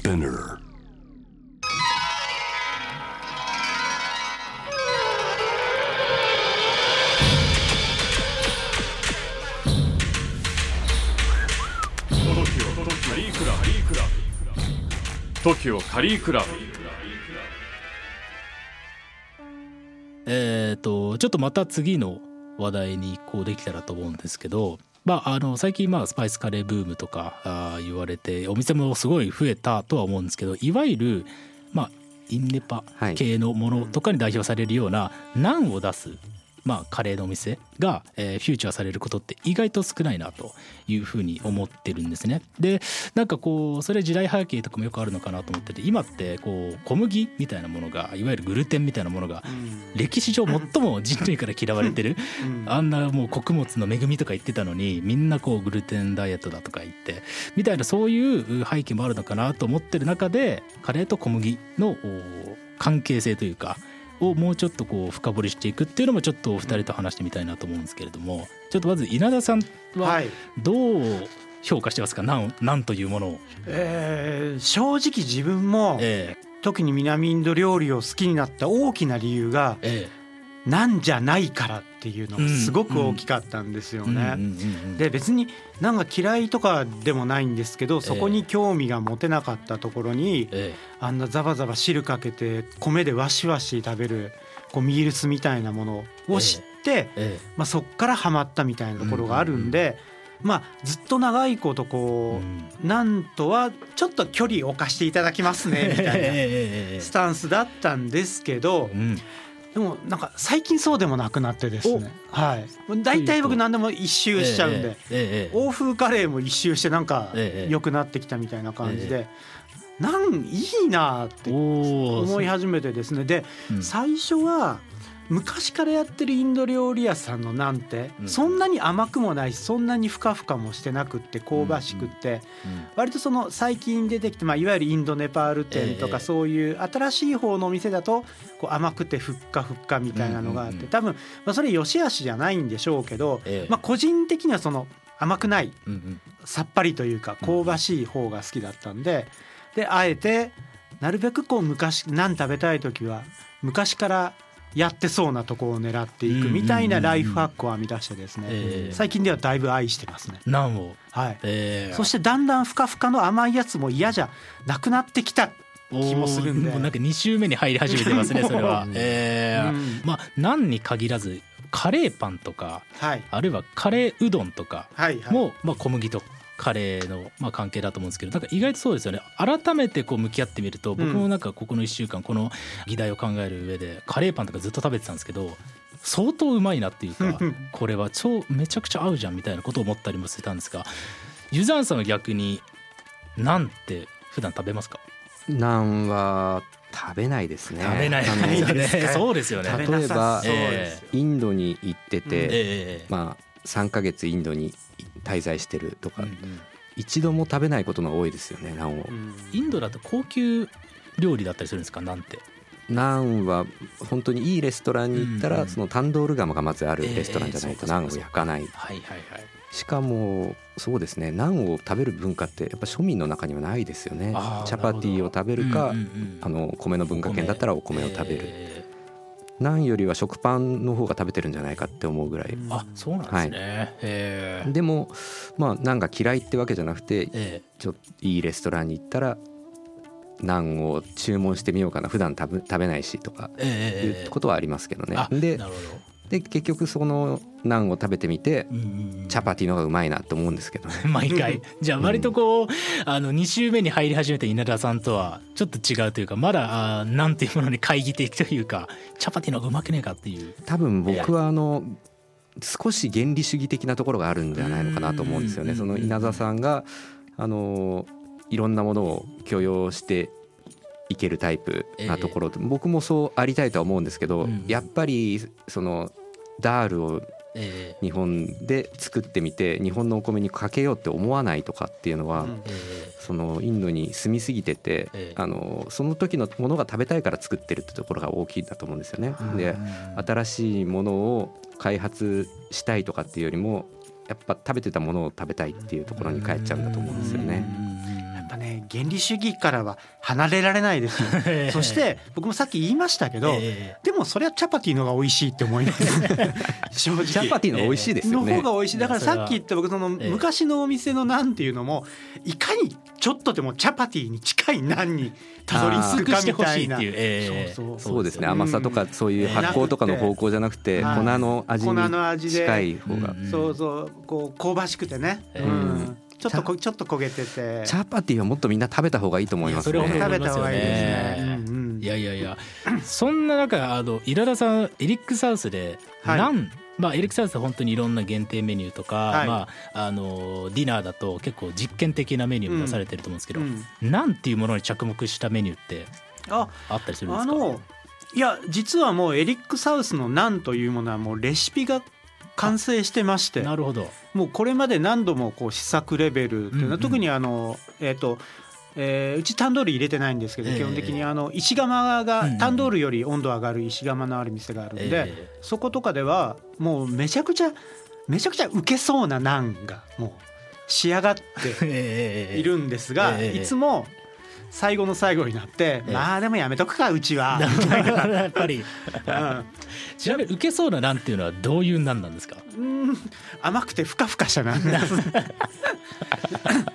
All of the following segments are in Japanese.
Spinner. カリークラブ TOKIO カリークラブえっ、とちょっとまた次の話題に移行できたらと思うんですけど、まあ、あの最近まあスパイスカレーブームとか言われてお店もすごい増えたとは思うんですけどいわゆるまあインネパはい。系のものとかに代表されるようなナンを出す、まあ、カレーのお店が、えーフューチャーされることって意外と少ないなというふうに思ってるんですね。でなんかこうそれ時代背景とかもよくあるのかなと思ってて今ってこう小麦みたいなものがいわゆるグルテンみたいなものが歴史上最も人類から嫌われてる。あんなもう穀物の恵みとか言ってたのにみんなこうグルテンダイエットだとか言ってみたいなそういう背景もあるのかなと思ってる中でカレーと小麦のお関係性というかをもうちょっとこう深掘りしていくっていうのもちょっとお二人と話してみたいなと思うんですけれどもちょっとまず稲田さんははい。どう評価してますか？なんなんというものを。えー正直自分もえ特に南インド料理を好きになった大きな理由がええなんじゃないからっていうのがすごく大きかったんですよえね。で別になんか嫌いとかでもないんですけどそこに興味が持てなかったところにえあんなザバザバ汁かけて米でわしわし食べるこうミールスみたいなものを知って、ええ。まあ、そっからハマったみたいなところがあるんで、まあずっと長いことえこうなんとはちょっと距離を置かしていただきますねみたいなええ。スタンスだったんですけどうんでもなんか最近そうでもなくなってですね。はい。大体僕何でも一周しちゃうんで。ええ欧風カレーも一周してなんかええ良くなってきたみたいな感じで、なんいいなって思い始めてですね。でうん。最初は昔からやってるインド料理屋さんのなんてうん。そんなに甘くもないしそんなにふかふかもしてなくって香ばしくって。割とその最近出てきてまあいわゆるインドネパール店とええ。かそういう新しい方のお店だとこう甘くてふっかふっかみたいなのがあって多分まあそれ良し悪しじゃないんでしょうけどええ。まあ個人的にはその甘くないさっぱりというか香ばしい方が好きだったんでであえてなるべくこう昔何食べたい時は昔からやってそうなとこを狙っていくみたいなライフハックを編み出してですねええ。最近ではだいぶ愛してますね。ナンを。はい。ええ。そしてだんだんふかふかの甘いやつも嫌じゃなくなってきた気もするんで。もうなんか2週目に入り始めてますね それは。ええ。うん。まあナンに限らずカレーパンとかはい。あるいはカレーうどんとかはいはい。も、まあ、小麦とカレーの、まあ、関係だと思うんですけどなんか意外とそうですよね。改めてこう向き合ってみると僕もなんかここの1週間この議題を考える上でカレーパンとかずっと食べてたんですけど相当うまいなっていうかこれは超めちゃくちゃ合うじゃんみたいなことを思ったりもしてたんですがユザンさんは逆になんて普段食べますか？ナンは食べないですね。食べないですかそうですよね。食べなさそうですよ。インドに行ってて、ええまあ3ヶ月インドに滞在してるとか、うんうん。一度も食べないことの多いですよねナンを。う。ん。インドだと高級料理だったりするんですか？なんて。ナンは本当にいいレストランに行ったら、うんうん。そのタンドール窯がまずあるレストランじゃないええとナンを焼かない、はいはいはい。しかもそうですねナンを食べる文化ってやっぱ庶民の中にはないですよね。チャパティを食べるか、うんうんうん。あの米の文化圏だったらお米を食べる、えナンよりは食パンの方が食べてるんじゃないかって思うぐらい、ーあそうなんですね、へえでもまあナンが嫌いってわけじゃなくてえちょっといいレストランに行ったらナンを注文してみようかな。普段食べ食べないしとかいうことはありますけどね。あでなるほどで結局そのナンを食べてみてうんうんうん。チャパティの方がうまいなと思うんですけどね。毎回。じゃあ割とこうあの2週目に入り始めた稲田さんとはちょっと違うというかまだあーなんていうものに懐疑的というかチャパティの方がうまくねえかっていう。多分僕はあの少し原理主義的なところがあるんではないのかなと思うんですよね。うんその稲田さんがあのいろんなものを許容していけるタイプなところ、僕もそうありたいとは思うんですけど、うん。やっぱりそのダールをえ日本で作ってみて日本のお米にかけようって思わないとかっていうのは、そのインドに住みすぎてて、ええ。あのその時のものが食べたいから作ってるってところが大きいんだと思うんですよね。で新しいものを開発したいとかっていうよりもやっぱ食べてたものを食べたいっていうところに帰っちゃうんだと思うんですよね。ぱね原理主義からは離れられないですよ。そして僕もさっき言いましたけど、えでもそれはチャパティの方が美味しいって思います。正直。チャパティの美味しいですよのね方が美味しいだからさっき言った僕そのええ。昔のお店のナンっていうのもいかにちょっとでもチャパティに近いナンにたどり着くかみたいな。あー薄くしてほしいっていうええ。そうそうそう。ですね。よ甘さとかそういう発酵とかの方向じゃなくてはい粉の味粉の味で。に近い方が。うん。そうそう。こう香ばしくてね、ええ。うんちょっとこちょっと焦げてて。チャパティはもっとみんな食べた方がいいと思いますいやそれはね食べた方がいいですね。ね。うんうんいやいやいや。そんな中あのイラダさんエリックサウスではい。ナン、まあ、エリックサウスって本当にいろんな限定メニューとか、はい。まあ、あのディナーだと結構実験的なメニューも出されてると思うんですけど、うん。ナンっていうものに着目したメニューってああったりするんですか？あのいや実はもうエリック・サウスのナンというものはもうレシピが完成してまして。なるほど。もうこれまで何度もこう試作レベルっていうのは、うんうん。特にあのえっ、とえーうちタンドール入れてないんですけど、ええ。基本的にあの石窯が、うんうんタンドールより温度上がる石窯のある店があるんで、えそことかではもうめちゃくちゃめちゃくちゃウケそうなナンがもう仕上がって え。いるんですが、ええ。いつも最後の最後になって、ええ。まあでもやめとくかうちは、やっぱり。うん。ちなみに受けそうなナンっていうのはどういうナンなんですか？うん。甘くてふかふかしたな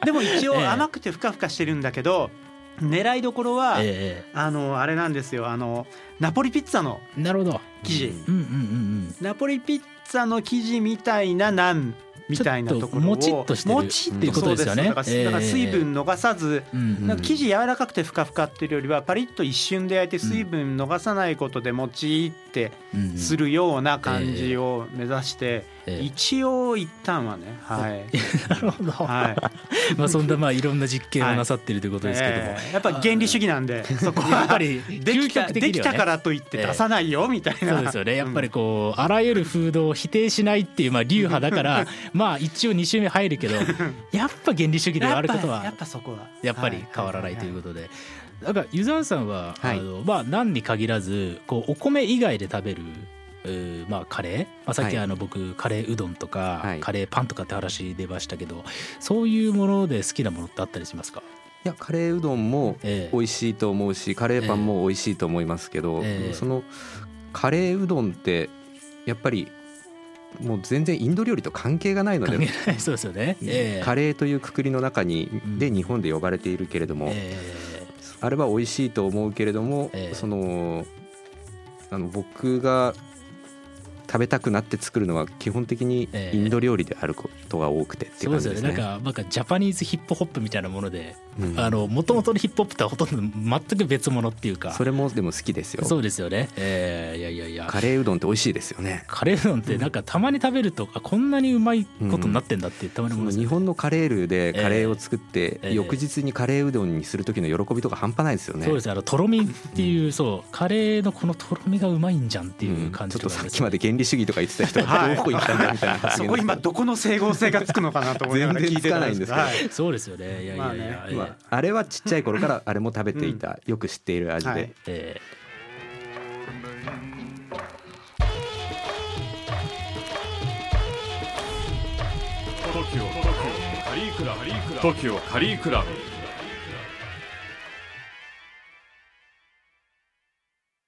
でも一応ええ。甘くてふかふかしてるんだけど狙いどころは、えあのあれなんですよ。あのナポリピッツァのえなるほど。生地、うんうんうんうんナポリピッツァの生地みたいなナンみたいなところをちょっともちっとしてる。もちってってことですよね。だから,、ええ。水分逃さず、生地柔らかくてふかふかっていうよりはパリッと一瞬で焼いて水分逃さないことでもちってするような感じを目指して、ええ。一応一旦はねはい。なるほど、はい まあそんなまあいろんな実験をなさってるということですけども、ええやっぱ原理主義なんでそこはやっぱりできたねできたからといって出さないよみたいな、そうですよね。やっぱりこうあらゆる風土を否定しないっていうまあ流派だから まあ一応2周目入るけど やっぱ原理主義であることやっはぱそこは。やっぱり変わらないということで。だから湯沢さんは、はい。あのまあ何に限らずこうお米以外で食べるまあカレー、まあ、さっきはい。あの僕カレーうどんとか、はい。カレーパンとかって話出ましたけどそういうもので好きなものってあったりしますか、いやカレーうどんもええ。美味しいと思うしカレーパンも美味しいと思いますけど、ええ。そのカレーうどんってやっぱりもう全然インド料理と関係がないので関係ない。そうですよね、ええ。カレーというくくりの中にうん。で日本で呼ばれているけれども、え。あれは美味しいと思うけれども、ええ。そのあの僕が食べたくなって作るのは基本的にええインド料理であることが多くてっていそうう感じですね。ですよねなんかなんかジャパニーズヒップホップみたいなものでうん。あの元々のヒップホップとはほとんど全く別物っていうか。それもでも好きですよ。そうですよね、ええいやいやいや。カレーうどんって美味しいですよね。カレーうどんってなんかたまに食べるとあこんなにうまいことになってんだってたまに思います日本のカレールーでカレーを作ってええ翌日にカレーうどんにする時の喜びとか半端ないですよね。そうですね。あのとろみっていう、そうカレーのこのとろみがうまいんじゃんっていう感じちょっとかさっきまで原理主義とか言ってた人はいが どこ行ったんだみたいな発そ言こ今どこの整合性がつくのかなと思いながら聞いてたんですけど全然つかないんですはい。そうですよね。いやいやいや、まあね。ええまあ、あれはちっちゃい頃から あれも食べていた、よく知っている味で、はい。えトキオカリークラブ TOKIO カリークラブ